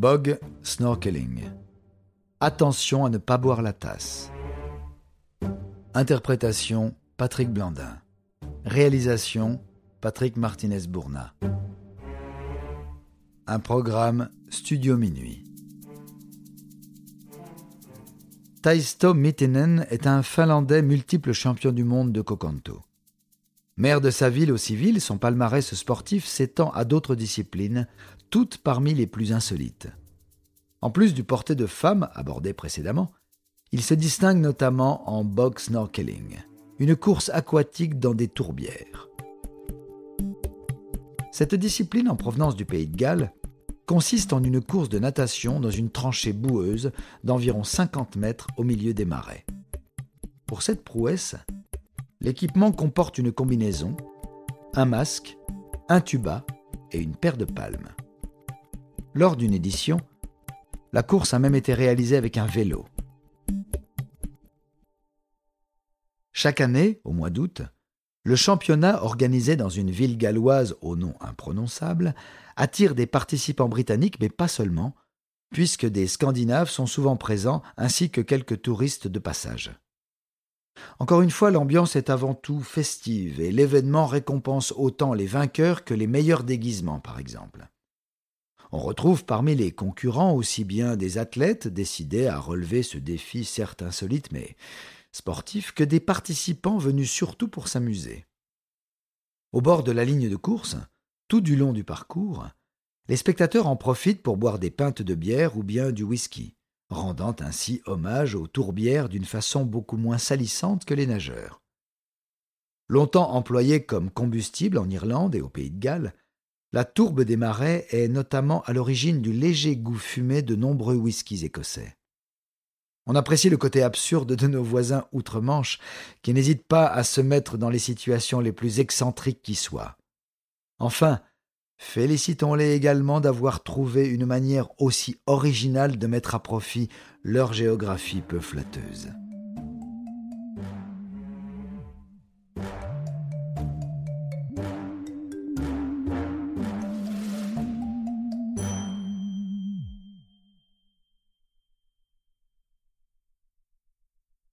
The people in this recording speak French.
Bog snorkeling. Attention à ne pas boire la tasse. Interprétation Patrick Blandin. Réalisation Patrick Martinez-Bourna. Un programme Studio Minuit. Taisto Mittinen est un Finlandais multiple champion du monde de Kokanto. Maire de sa ville au civil, son palmarès sportif s'étend à d'autres disciplines, toutes parmi les plus insolites. En plus du porté de femme abordé précédemment, il se distingue notamment en box snorkeling, une course aquatique dans des tourbières. Cette discipline en provenance du pays de Galles consiste en une course de natation dans une tranchée boueuse d'environ 50 mètres au milieu des marais. Pour cette prouesse, l'équipement comporte une combinaison, un masque, un tuba et une paire de palmes. Lors d'une édition, la course a même été réalisée avec un vélo. Chaque année, au mois d'août, le championnat organisé dans une ville galloise au nom imprononçable attire des participants britanniques, mais pas seulement, puisque des Scandinaves sont souvent présents ainsi que quelques touristes de passage. Encore une fois, l'ambiance est avant tout festive et l'événement récompense autant les vainqueurs que les meilleurs déguisements, par exemple. On retrouve parmi les concurrents aussi bien des athlètes décidés à relever ce défi certes insolite mais sportif que des participants venus surtout pour s'amuser. Au bord de la ligne de course, tout du long du parcours, les spectateurs en profitent pour boire des pintes de bière ou bien du whisky, rendant ainsi hommage aux tourbières d'une façon beaucoup moins salissante que les nageurs. Longtemps employée comme combustible en Irlande et au pays de Galles, la tourbe des marais est notamment à l'origine du léger goût fumé de nombreux whiskies écossais. On apprécie le côté absurde de nos voisins outre-Manche, qui n'hésitent pas à se mettre dans les situations les plus excentriques qui soient. Enfin, félicitons-les également d'avoir trouvé une manière aussi originale de mettre à profit leur géographie peu flatteuse.